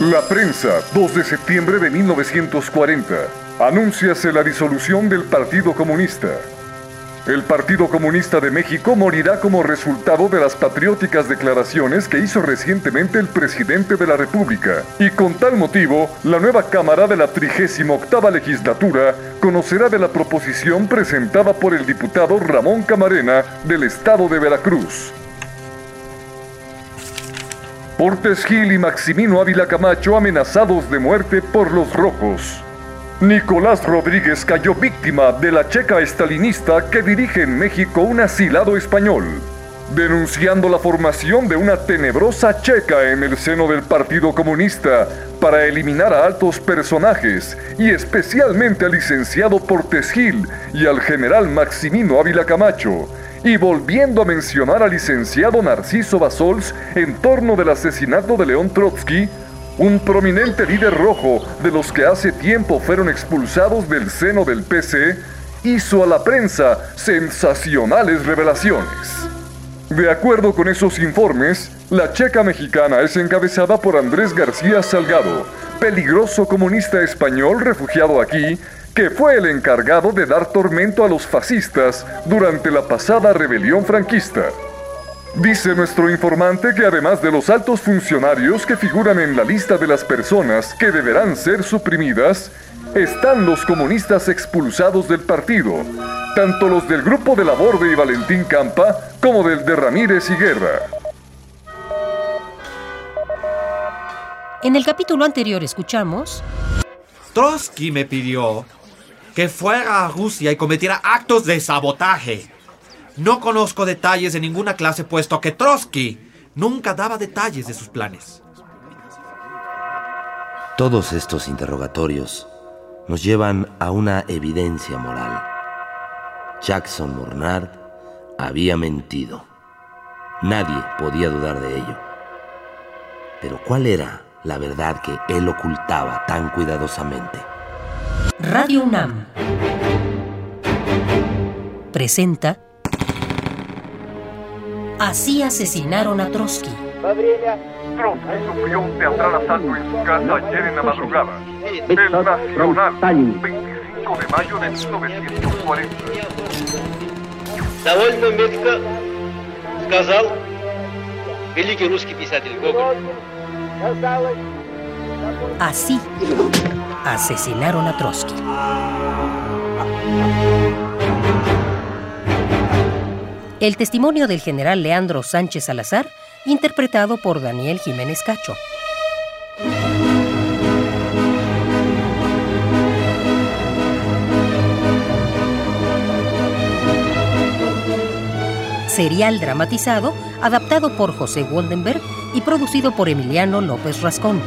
La prensa, 2 de septiembre de 1940. Anúnciase la disolución del Partido Comunista. El Partido Comunista de México morirá como resultado de las patrióticas declaraciones que hizo recientemente el presidente de la República. Y con tal motivo, la nueva Cámara de la 38 legislatura conocerá de la proposición presentada por el diputado Ramón Camarena del estado de Veracruz. Portes Gil y Maximino Ávila Camacho amenazados de muerte por los rojos. Nicolás Rodríguez cayó víctima de la checa estalinista que dirige en México un asilado español, denunciando la formación de una tenebrosa checa en el seno del Partido Comunista para eliminar a altos personajes y especialmente al licenciado Portes Gil y al general Maximino Ávila Camacho, y volviendo a mencionar al licenciado Narciso Basols en torno del asesinato de León Trotsky, un prominente líder rojo de los que hace tiempo fueron expulsados del seno del PC, hizo a la prensa sensacionales revelaciones. De acuerdo con esos informes, la checa mexicana es encabezada por Andrés García Salgado, peligroso comunista español refugiado aquí, que fue el encargado de dar tormento a los fascistas durante la pasada rebelión franquista. Dice nuestro informante que además de los altos funcionarios que figuran en la lista de las personas que deberán ser suprimidas, están los comunistas expulsados del partido, tanto los del grupo de la Borde y Valentín Campa como del de Ramírez y Guerra. En el capítulo anterior escuchamos... Trotsky me pidió que fuera a Rusia y cometiera actos de sabotaje. No conozco detalles de ninguna clase puesto que Trotsky nunca daba detalles de sus planes. Todos estos interrogatorios nos llevan a una evidencia moral. Jackson Mornard había mentido. Nadie podía dudar de ello. Pero ¿cuál era la verdad que él ocultaba tan cuidadosamente? Radio UNAM presenta Así asesinaron a Trotsky. Trotsky sufrió un teatral asalto en su casa ayer en la madrugada. El Nacional, 25 de mayo de 1940. Довольно метко сказал великий русский писатель Гоголь. Así asesinaron a Trotsky. El testimonio del general Leandro Sánchez Salazar, interpretado por Daniel Jiménez Cacho. Serial dramatizado, adaptado por José Goldenberg y producido por Emiliano López Rascón.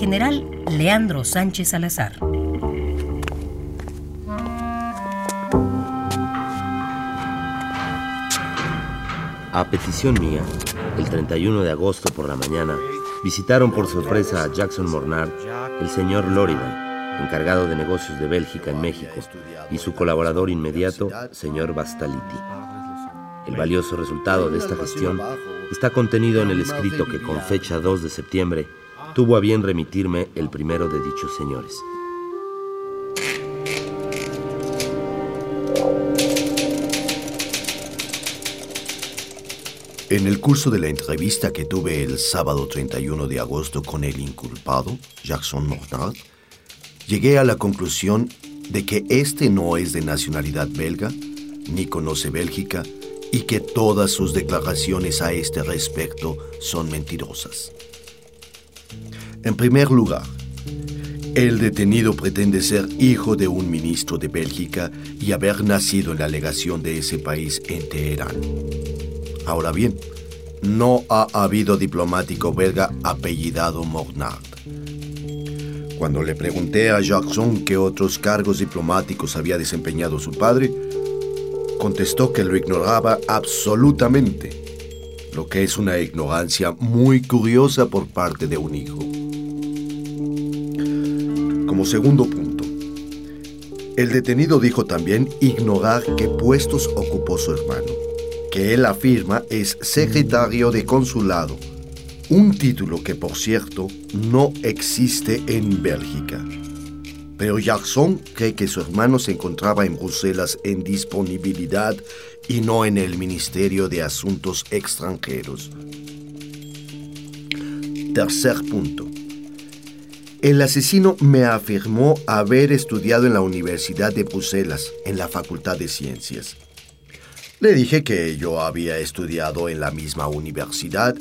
General Leandro Sánchez Salazar. A petición mía, el 31 de agosto por la mañana, visitaron por sorpresa a Jackson Mornard el señor Loridan, encargado de negocios de Bélgica en México, y su colaborador inmediato, señor Bastaliti. El valioso resultado de esta gestión está contenido en el escrito que con fecha 2 de septiembre tuvo a bien remitirme el primero de dichos señores. En el curso de la entrevista que tuve el sábado 31 de agosto con el inculpado, Jackson Mornard, llegué a la conclusión de que este no es de nacionalidad belga, ni conoce Bélgica, y que todas sus declaraciones a este respecto son mentirosas. En primer lugar, el detenido pretende ser hijo de un ministro de Bélgica y haber nacido en la legación de ese país en Teherán. Ahora bien, no ha habido diplomático belga apellidado Mornard. Cuando le pregunté a Jackson qué otros cargos diplomáticos había desempeñado su padre, contestó que lo ignoraba absolutamente, lo que es una ignorancia muy curiosa por parte de un hijo. Como segundo punto, el detenido dijo también ignorar qué puestos ocupó su hermano, que él afirma es secretario de consulado, un título que por cierto no existe en Bélgica. Pero Jackson cree que su hermano se encontraba en Bruselas en disponibilidad y no en el Ministerio de Asuntos Extranjeros. Tercer punto. El asesino me afirmó haber estudiado en la Universidad de Bruselas, en la Facultad de Ciencias. Le dije que yo había estudiado en la misma universidad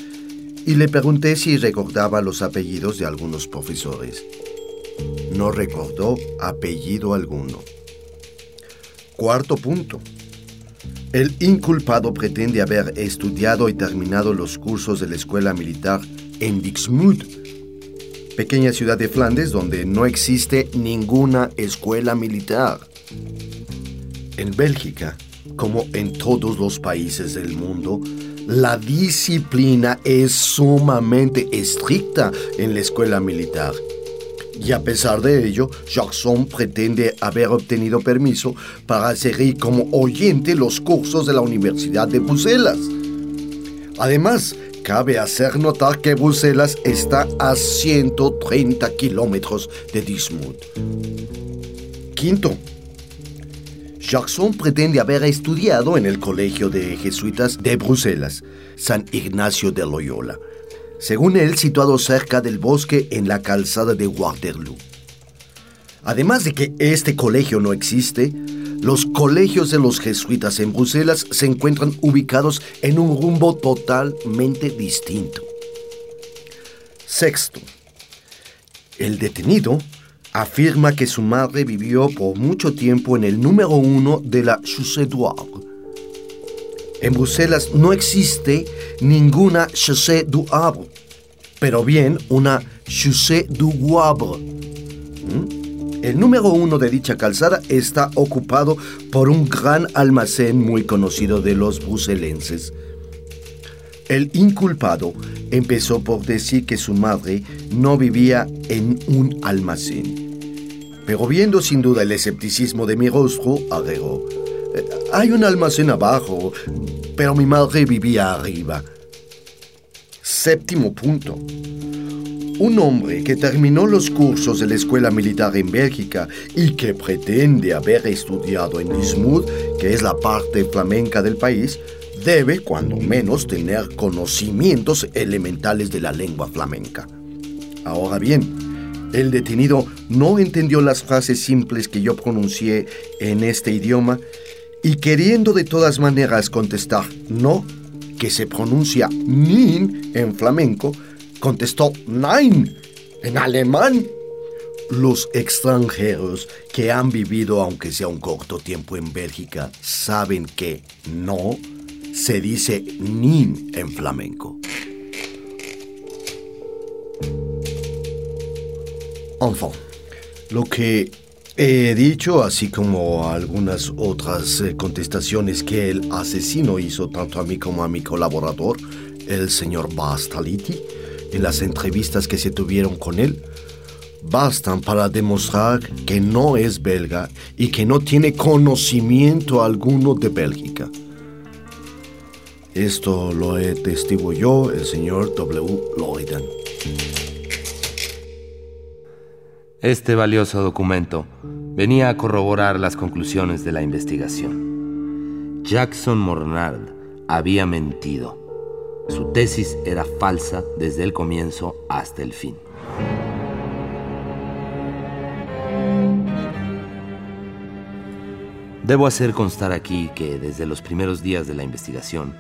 y le pregunté si recordaba los apellidos de algunos profesores. No recordó apellido alguno. Cuarto punto. El inculpado pretende haber estudiado y terminado los cursos de la escuela militar en Dixmude, pequeña ciudad de Flandes donde no existe ninguna escuela militar. En Bélgica, como en todos los países del mundo, la disciplina es sumamente estricta en la escuela militar. Y a pesar de ello, Jackson pretende haber obtenido permiso para seguir como oyente los cursos de la Universidad de Bruselas. Además, Cabe hacer notar que Bruselas está a 130 kilómetros de Dismuth. Quinto, Jackson pretende haber estudiado en el Colegio de Jesuitas de Bruselas, San Ignacio de Loyola, según él situado cerca del bosque en la calzada de Waterloo. Además de que este colegio no existe, los colegios de los jesuitas en Bruselas se encuentran ubicados en un rumbo totalmente distinto. Sexto, el detenido afirma que su madre vivió por mucho tiempo en el número uno de la Chaussée d'Arbre. En Bruselas no existe ninguna Chaussée du Arbre, pero bien una Chaussée du Guabre. ¿Mm? El número uno de dicha calzada está ocupado por un gran almacén muy conocido de los bruselenses. El inculpado empezó por decir que su madre no vivía en un almacén. Pero viendo sin duda el escepticismo de mi rostro, agregó, "Eh, hay un almacén abajo, pero mi madre vivía arriba. Séptimo punto. Un hombre que terminó los cursos de la escuela militar en Bélgica y que pretende haber estudiado en Dismuth, que es la parte flamenca del país, debe, cuando menos, tener conocimientos elementales de la lengua flamenca. Ahora bien, el detenido no entendió las frases simples que yo pronuncié en este idioma y queriendo de todas maneras contestar no, que se pronuncia nin en flamenco, contestó Nein en alemán. Los extranjeros que han vivido aunque sea un corto tiempo en Bélgica saben que no se dice nin en flamenco. Enfin, lo que he dicho, así como algunas otras eh, contestaciones que el asesino hizo tanto a mí como a mi colaborador, el señor Bastaliti, en las entrevistas que se tuvieron con él, bastan para demostrar que no es belga y que no tiene conocimiento alguno de Bélgica. Esto lo he testigo yo, el señor W. Lloyden. Este valioso documento venía a corroborar las conclusiones de la investigación. Jackson Mornard había mentido. Su tesis era falsa desde el comienzo hasta el fin. Debo hacer constar aquí que desde los primeros días de la investigación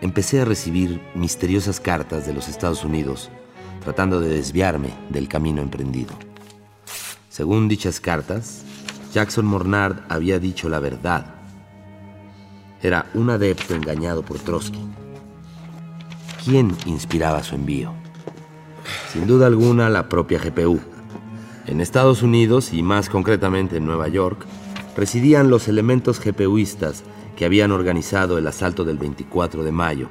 empecé a recibir misteriosas cartas de los Estados Unidos tratando de desviarme del camino emprendido. Según dichas cartas, Jackson Mornard había dicho la verdad. Era un adepto engañado por Trotsky. ¿Quién inspiraba su envío? Sin duda alguna la propia GPU. En Estados Unidos, y más concretamente en Nueva York, residían los elementos GPUistas que habían organizado el asalto del 24 de mayo,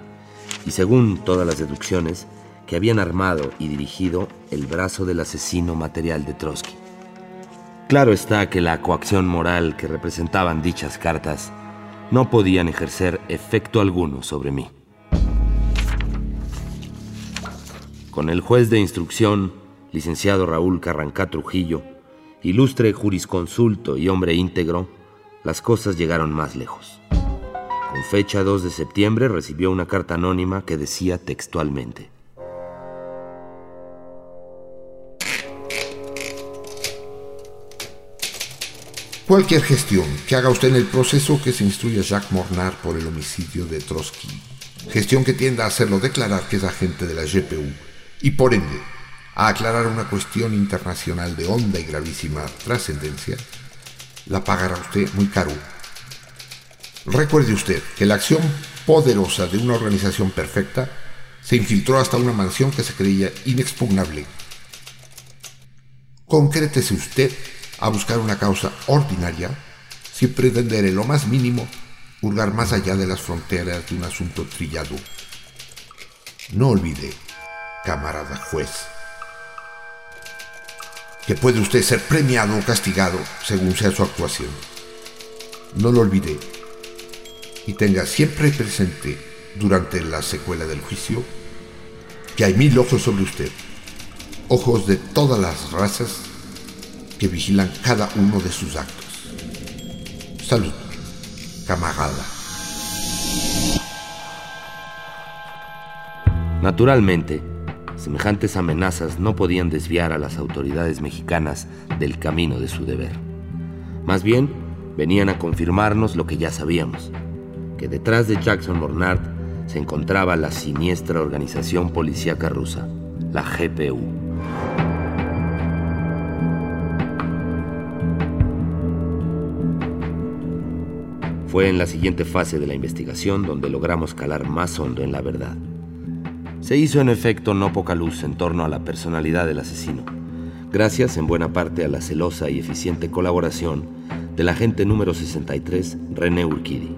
y según todas las deducciones, que habían armado y dirigido el brazo del asesino material de Trotsky. Claro está que la coacción moral que representaban dichas cartas no podían ejercer efecto alguno sobre mí. Con el juez de instrucción, licenciado Raúl Carrancá Trujillo, ilustre jurisconsulto y hombre íntegro, las cosas llegaron más lejos. Con fecha 2 de septiembre recibió una carta anónima que decía textualmente, Cualquier gestión que haga usted en el proceso que se instruye a Jacques Mornard por el homicidio de Trotsky, gestión que tienda a hacerlo declarar que es agente de la GPU y por ende a aclarar una cuestión internacional de honda y gravísima trascendencia, la pagará usted muy caro. Recuerde usted que la acción poderosa de una organización perfecta se infiltró hasta una mansión que se creía inexpugnable. Concrétese usted a buscar una causa ordinaria sin pretender en lo más mínimo hurgar más allá de las fronteras de un asunto trillado. No olvide, camarada juez, que puede usted ser premiado o castigado según sea su actuación. No lo olvide y tenga siempre presente durante la secuela del juicio que hay mil ojos sobre usted, ojos de todas las razas que vigilan cada uno de sus actos. Salud, camarada. Naturalmente, semejantes amenazas no podían desviar a las autoridades mexicanas del camino de su deber. Más bien, venían a confirmarnos lo que ya sabíamos, que detrás de Jackson Mornard se encontraba la siniestra organización policíaca rusa, la GPU. Fue en la siguiente fase de la investigación donde logramos calar más hondo en la verdad. Se hizo en efecto no poca luz en torno a la personalidad del asesino, gracias en buena parte a la celosa y eficiente colaboración del agente número 63, René Urquidi.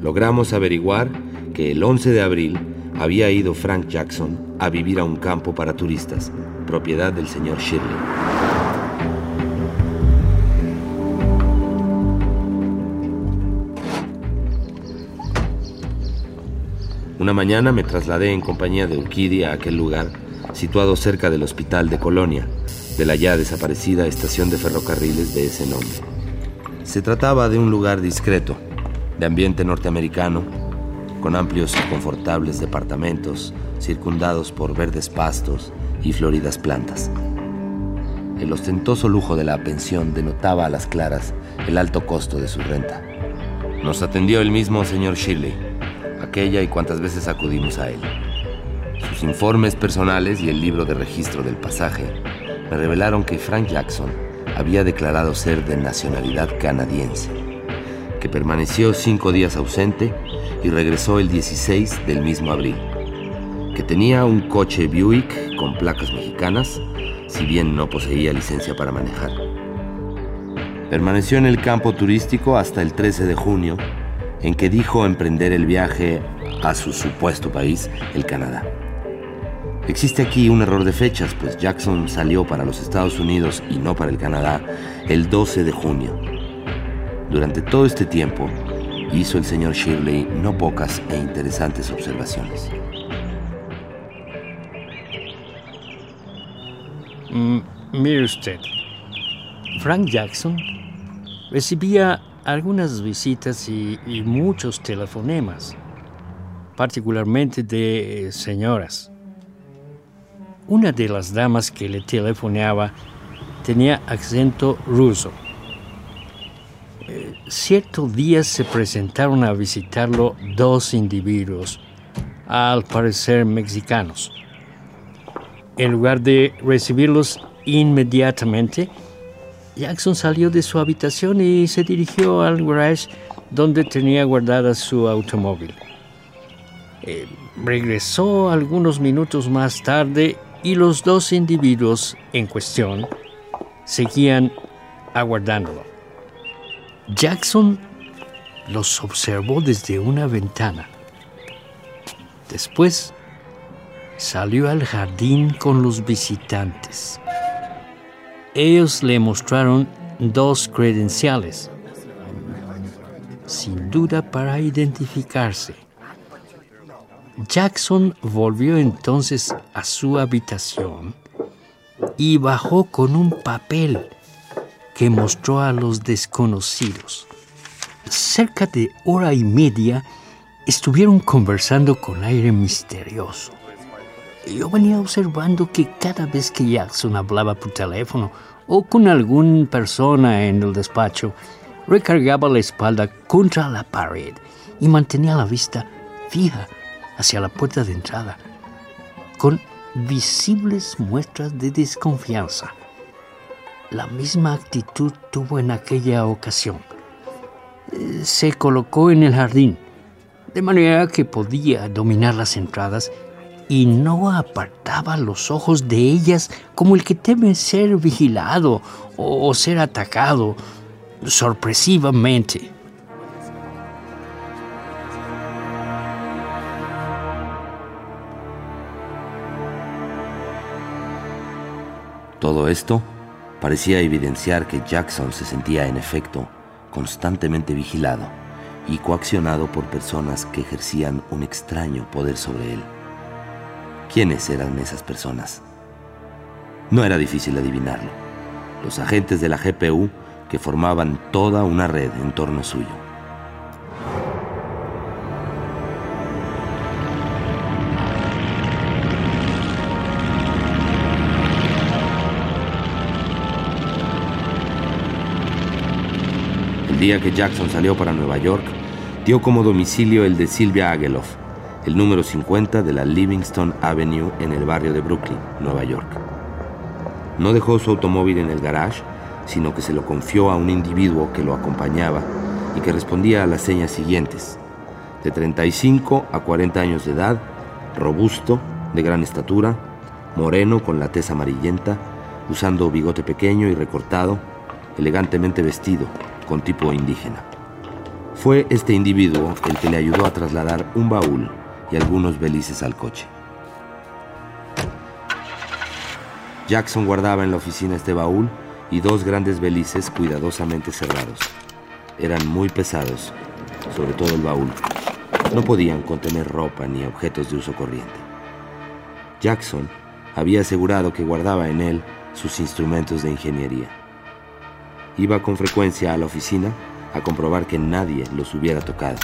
Logramos averiguar que el 11 de abril había ido Frank Jackson a vivir a un campo para turistas, propiedad del señor Shirley. Una mañana me trasladé en compañía de Urquidi a aquel lugar, situado cerca del hospital de Colonia, de la ya desaparecida estación de ferrocarriles de ese nombre. Se trataba de un lugar discreto, de ambiente norteamericano, con amplios y confortables departamentos circundados por verdes pastos y floridas plantas. El ostentoso lujo de la pensión denotaba a las claras el alto costo de su renta. Nos atendió el mismo señor Shirley, aquella y cuantas veces acudimos a él. Sus informes personales y el libro de registro del pasaje me revelaron que Frank Jackson había declarado ser de nacionalidad canadiense, que permaneció cinco días ausente y regresó el 16 del mismo abril, que tenía un coche Buick con placas mexicanas, si bien no poseía licencia para manejar. Permaneció en el campo turístico hasta el 13 de junio en que dijo emprender el viaje a su supuesto país, el Canadá. Existe aquí un error de fechas, pues Jackson salió para los Estados Unidos y no para el Canadá el 12 de junio. Durante todo este tiempo, hizo el señor Shirley no pocas e interesantes observaciones. Mm, mire usted, Frank Jackson recibía algunas visitas y, muchos telefonemas, particularmente de eh, señoras. Una de las damas que le telefoneaba tenía acento ruso. Eh, cierto día se presentaron a visitarlo dos individuos, al parecer mexicanos. En lugar de recibirlos inmediatamente, Jackson salió de su habitación y se dirigió al garage donde tenía guardada su automóvil. Eh, regresó algunos minutos más tarde y los dos individuos en cuestión seguían aguardándolo. Jackson los observó desde una ventana. Después salió al jardín con los visitantes. Ellos le mostraron dos credenciales, sin duda para identificarse. Jackson volvió entonces a su habitación y bajó con un papel que mostró a los desconocidos. Cerca de hora y media estuvieron conversando con aire misterioso. Yo venía observando que cada vez que Jackson hablaba por teléfono o con alguna persona en el despacho, recargaba la espalda contra la pared y mantenía la vista fija hacia la puerta de entrada, con visibles muestras de desconfianza. La misma actitud tuvo en aquella ocasión. Eh, se colocó en el jardín, de manera que podía dominar las entradas y no apartaba los ojos de ellas como el que teme ser vigilado o ser atacado sorpresivamente. Todo esto parecía evidenciar que Jackson se sentía en efecto constantemente vigilado y coaccionado por personas que ejercían un extraño poder sobre él. ¿Quiénes eran esas personas? No era difícil adivinarlo. Los agentes de la GPU que formaban toda una red en torno suyo. El día que Jackson salió para Nueva York, dio como domicilio el de Sylvia Ageloff, el número 50 de la Livingston Avenue en el barrio de Brooklyn, Nueva York. No dejó su automóvil en el garage, sino que se lo confió a un individuo que lo acompañaba y que respondía a las señas siguientes. De 35 a 40 años de edad, robusto, de gran estatura, moreno con la tez amarillenta, usando bigote pequeño y recortado, elegantemente vestido, con tipo indígena. Fue este individuo el que le ayudó a trasladar un baúl y algunos belices al coche. Jackson guardaba en la oficina este baúl y dos grandes belices cuidadosamente cerrados. Eran muy pesados, sobre todo el baúl. No podían contener ropa ni objetos de uso corriente. Jackson había asegurado que guardaba en él sus instrumentos de ingeniería. Iba con frecuencia a la oficina a comprobar que nadie los hubiera tocado.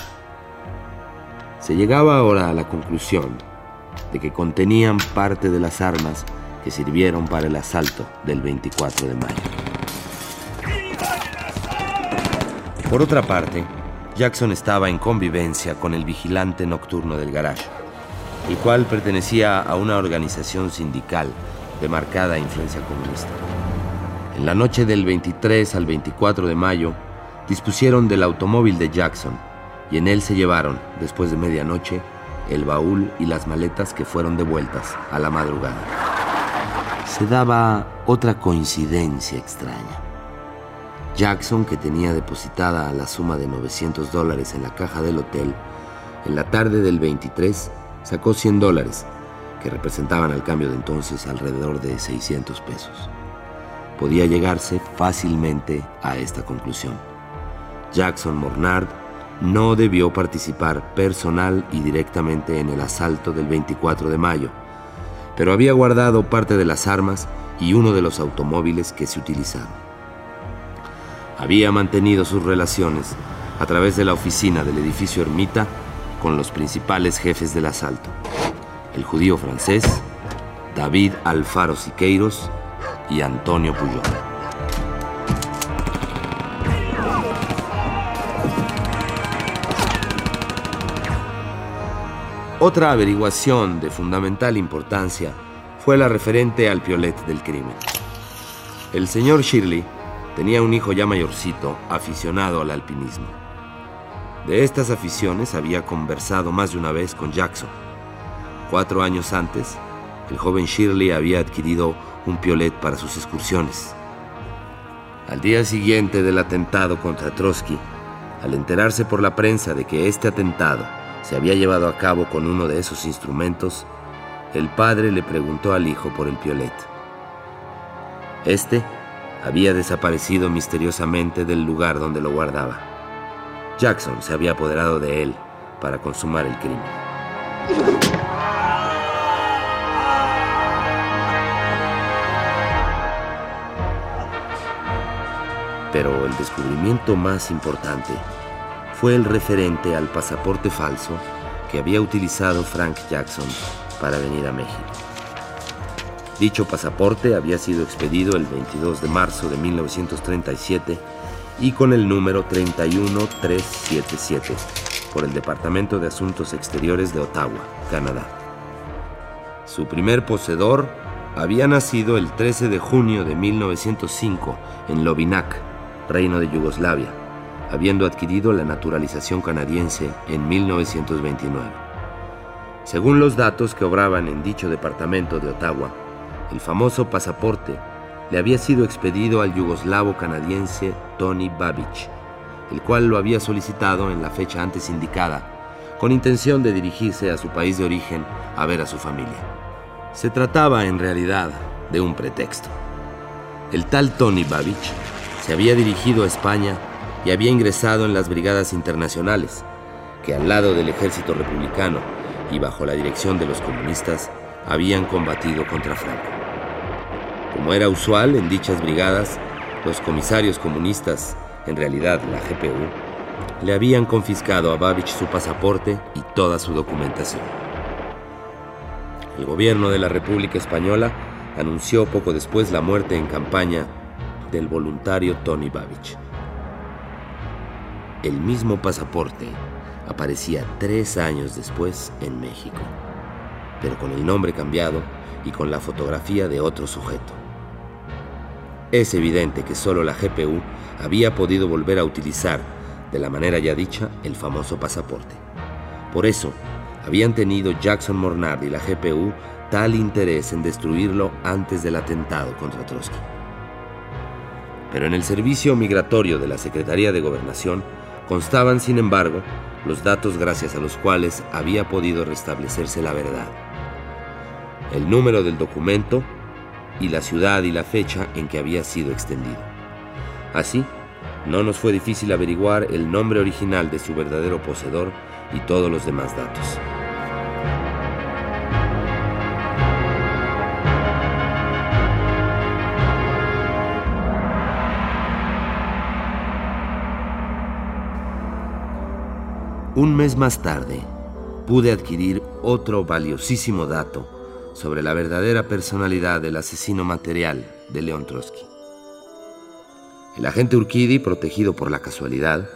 Se llegaba ahora a la conclusión de que contenían parte de las armas que sirvieron para el asalto del 24 de mayo. Por otra parte, Jackson estaba en convivencia con el vigilante nocturno del garage, el cual pertenecía a una organización sindical de marcada influencia comunista. En la noche del 23 al 24 de mayo, dispusieron del automóvil de Jackson y en él se llevaron, después de medianoche, el baúl y las maletas que fueron devueltas a la madrugada. Se daba otra coincidencia extraña. Jackson, que tenía depositada la suma de 900 dólares en la caja del hotel, en la tarde del 23 sacó 100 dólares, que representaban al cambio de entonces alrededor de 600 pesos podía llegarse fácilmente a esta conclusión. Jackson Mornard no debió participar personal y directamente en el asalto del 24 de mayo, pero había guardado parte de las armas y uno de los automóviles que se utilizaron. Había mantenido sus relaciones a través de la oficina del edificio Ermita con los principales jefes del asalto, el judío francés, David Alfaro Siqueiros y Antonio Puyol. Otra averiguación de fundamental importancia fue la referente al piolet del crimen. El señor Shirley tenía un hijo ya mayorcito aficionado al alpinismo. De estas aficiones había conversado más de una vez con Jackson. Cuatro años antes, el joven Shirley había adquirido un piolet para sus excursiones. Al día siguiente del atentado contra Trotsky, al enterarse por la prensa de que este atentado se había llevado a cabo con uno de esos instrumentos, el padre le preguntó al hijo por el piolet. Este había desaparecido misteriosamente del lugar donde lo guardaba. Jackson se había apoderado de él para consumar el crimen. Pero el descubrimiento más importante fue el referente al pasaporte falso que había utilizado Frank Jackson para venir a México. Dicho pasaporte había sido expedido el 22 de marzo de 1937 y con el número 31377 por el Departamento de Asuntos Exteriores de Ottawa, Canadá. Su primer poseedor había nacido el 13 de junio de 1905 en Lovinac, Reino de Yugoslavia, habiendo adquirido la naturalización canadiense en 1929. Según los datos que obraban en dicho departamento de Ottawa, el famoso pasaporte le había sido expedido al yugoslavo canadiense Tony Babich, el cual lo había solicitado en la fecha antes indicada, con intención de dirigirse a su país de origen a ver a su familia. Se trataba en realidad de un pretexto. El tal Tony Babich se había dirigido a España y había ingresado en las brigadas internacionales, que al lado del ejército republicano y bajo la dirección de los comunistas habían combatido contra Franco. Como era usual en dichas brigadas, los comisarios comunistas, en realidad la GPU, le habían confiscado a Babich su pasaporte y toda su documentación. El gobierno de la República Española anunció poco después la muerte en campaña del voluntario Tony Babich. El mismo pasaporte aparecía tres años después en México, pero con el nombre cambiado y con la fotografía de otro sujeto. Es evidente que solo la GPU había podido volver a utilizar, de la manera ya dicha, el famoso pasaporte. Por eso, habían tenido Jackson Mornard y la GPU tal interés en destruirlo antes del atentado contra Trotsky. Pero en el servicio migratorio de la Secretaría de Gobernación constaban, sin embargo, los datos gracias a los cuales había podido restablecerse la verdad. El número del documento y la ciudad y la fecha en que había sido extendido. Así, no nos fue difícil averiguar el nombre original de su verdadero poseedor y todos los demás datos. Un mes más tarde, pude adquirir otro valiosísimo dato sobre la verdadera personalidad del asesino material de León Trotsky. El agente Urquidi, protegido por la casualidad,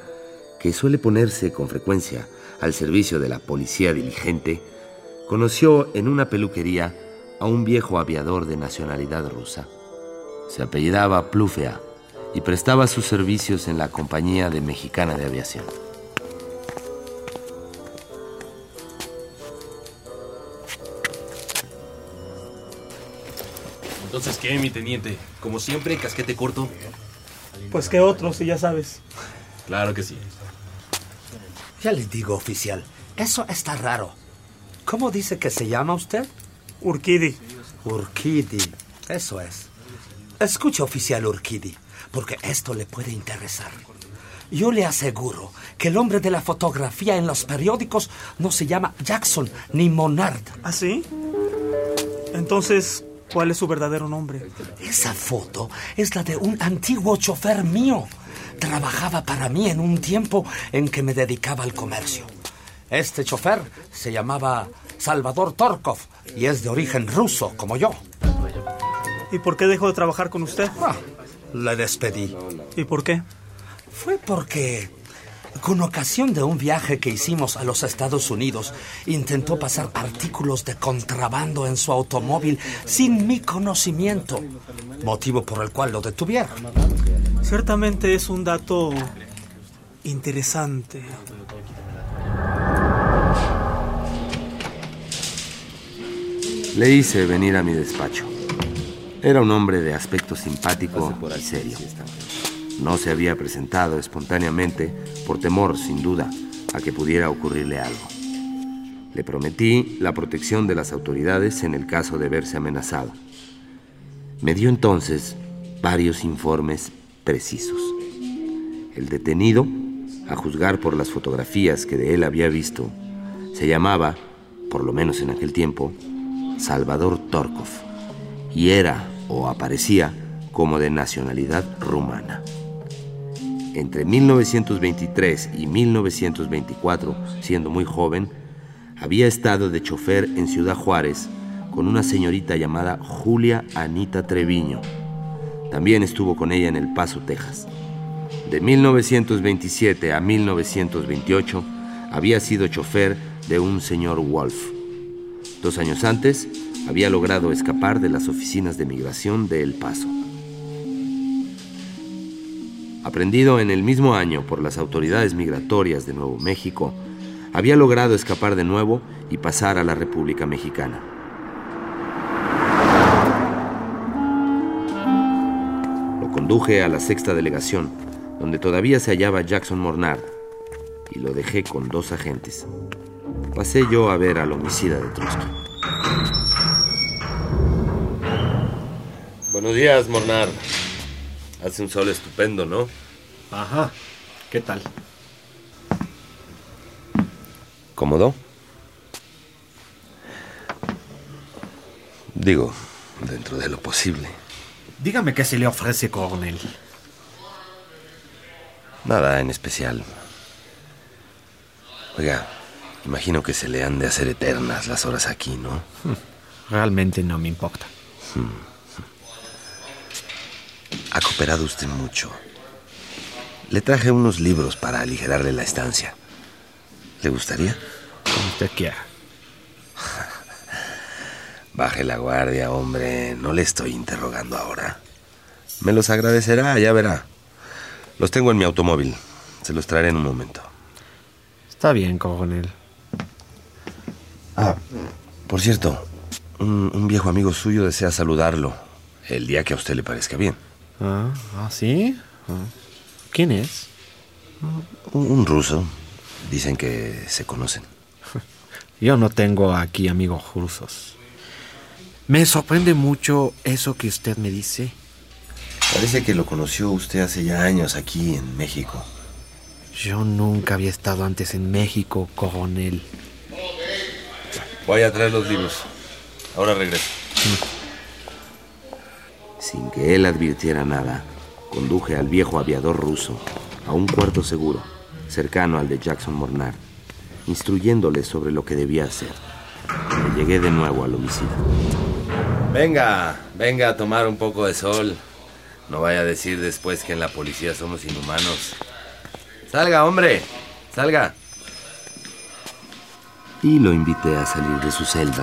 que suele ponerse con frecuencia al servicio de la policía diligente, conoció en una peluquería a un viejo aviador de nacionalidad rusa. Se apellidaba Plufea y prestaba sus servicios en la Compañía de Mexicana de Aviación. Entonces, ¿qué, mi teniente? Como siempre, casquete corto. Pues qué otro, si ya sabes. Claro que sí. Ya le digo, oficial, eso está raro. ¿Cómo dice que se llama usted? Urquidi. Urquidi, eso es. Escuche, oficial Urquidi, porque esto le puede interesar. Yo le aseguro que el hombre de la fotografía en los periódicos no se llama Jackson ni Monard. ¿Ah, sí? Entonces, ¿cuál es su verdadero nombre? Esa foto es la de un antiguo chofer mío. Trabajaba para mí en un tiempo en que me dedicaba al comercio. Este chofer se llamaba Salvador Torkov y es de origen ruso, como yo. ¿Y por qué dejó de trabajar con usted? Ah, le despedí. ¿Y por qué? Fue porque, con ocasión de un viaje que hicimos a los Estados Unidos, intentó pasar artículos de contrabando en su automóvil sin mi conocimiento, motivo por el cual lo detuvieron. Ciertamente es un dato interesante. Le hice venir a mi despacho. Era un hombre de aspecto simpático y serio. No se había presentado espontáneamente por temor, sin duda, a que pudiera ocurrirle algo. Le prometí la protección de las autoridades en el caso de verse amenazado. Me dio entonces varios informes precisos. El detenido, a juzgar por las fotografías que de él había visto, se llamaba, por lo menos en aquel tiempo, Salvador Torkov, y era o aparecía como de nacionalidad rumana. Entre 1923 y 1924, siendo muy joven, había estado de chofer en Ciudad Juárez con una señorita llamada Julia Anita Treviño. También estuvo con ella en El Paso, Texas. De 1927 a 1928 había sido chofer de un señor Wolf. Dos años antes había logrado escapar de las oficinas de migración de El Paso. Aprendido en el mismo año por las autoridades migratorias de Nuevo México, había logrado escapar de nuevo y pasar a la República Mexicana. Lo conduje a la sexta delegación, donde todavía se hallaba Jackson Mornard, y lo dejé con dos agentes. Pasé yo a ver al homicida de Trotsky. Buenos días, Mornard. Hace un sol estupendo, ¿no? Ajá. ¿Qué tal? ¿Cómodo? Digo, dentro de lo posible. Dígame qué se le ofrece, coronel. Nada en especial. Oiga, imagino que se le han de hacer eternas las horas aquí, ¿no? Realmente no me importa. Ha cooperado usted mucho. Le traje unos libros para aligerarle la estancia. ¿Le gustaría? Como usted quiera. Baje la guardia, hombre. No le estoy interrogando ahora. Me los agradecerá, ya verá. Los tengo en mi automóvil. Se los traeré en un momento. Está bien, coronel. Ah, por cierto, un, un viejo amigo suyo desea saludarlo el día que a usted le parezca bien. Ah, ¿ah, ¿sí? Ah. ¿Quién es? Un, un ruso. Dicen que se conocen. Yo no tengo aquí amigos rusos. Me sorprende mucho eso que usted me dice. Parece que lo conoció usted hace ya años aquí en México. Yo nunca había estado antes en México, coronel. Voy a traer los libros. Ahora regreso. Sin que él advirtiera nada, conduje al viejo aviador ruso a un cuarto seguro, cercano al de Jackson Mornar, instruyéndole sobre lo que debía hacer. Me llegué de nuevo al homicida. Venga, venga a tomar un poco de sol. No vaya a decir después que en la policía somos inhumanos. Salga, hombre, salga. Y lo invité a salir de su celda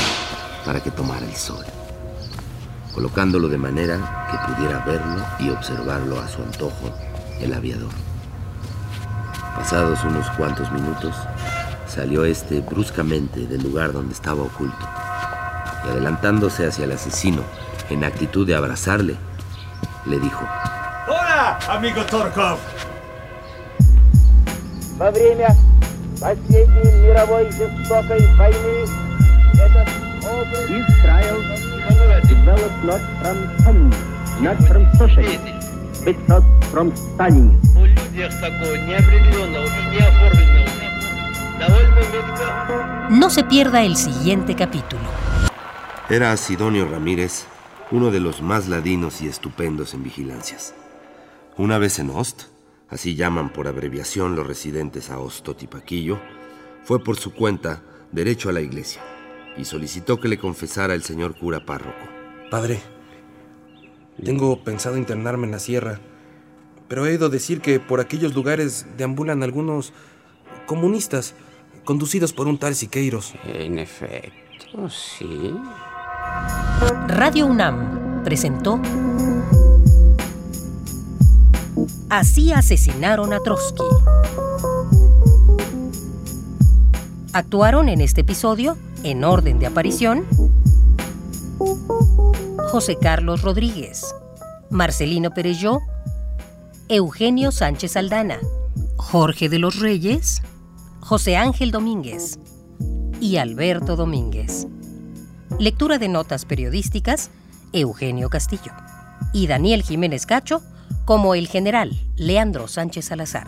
para que tomara el sol, colocándolo de manera que pudiera verlo y observarlo a su antojo el aviador. Pasados unos cuantos minutos, salió este bruscamente del lugar donde estaba oculto y adelantándose hacia el asesino en actitud de abrazarle, le dijo, Hola, amigo Torkov. Во время последней мировой жестокой войны этот образ Israel developed not from home, not from socialism, but not from Stalin. У людях такого неопределенного и неоформленного довольно метко No se pierda el siguiente capítulo. Era Sidonio Ramírez, uno de los más ladinos y estupendos en vigilancias. Una vez en Ost, así llaman por abreviación los residentes a Ostotipaquillo, fue por su cuenta derecho a la iglesia y solicitó que le confesara el señor cura párroco. Padre, tengo pensado internarme en la sierra, pero he oído decir que por aquellos lugares deambulan algunos comunistas, conducidos por un tal Siqueiros. En efecto, sí. Radio UNAM presentó Así asesinaron a Trotsky. Actuaron en este episodio, en orden de aparición, José Carlos Rodríguez, Marcelino Pereyó, Eugenio Sánchez Aldana, Jorge de los Reyes, José Ángel Domínguez y Alberto Domínguez. Lectura de notas periodísticas, Eugenio Castillo. Y Daniel Jiménez Cacho como el general Leandro Sánchez Salazar.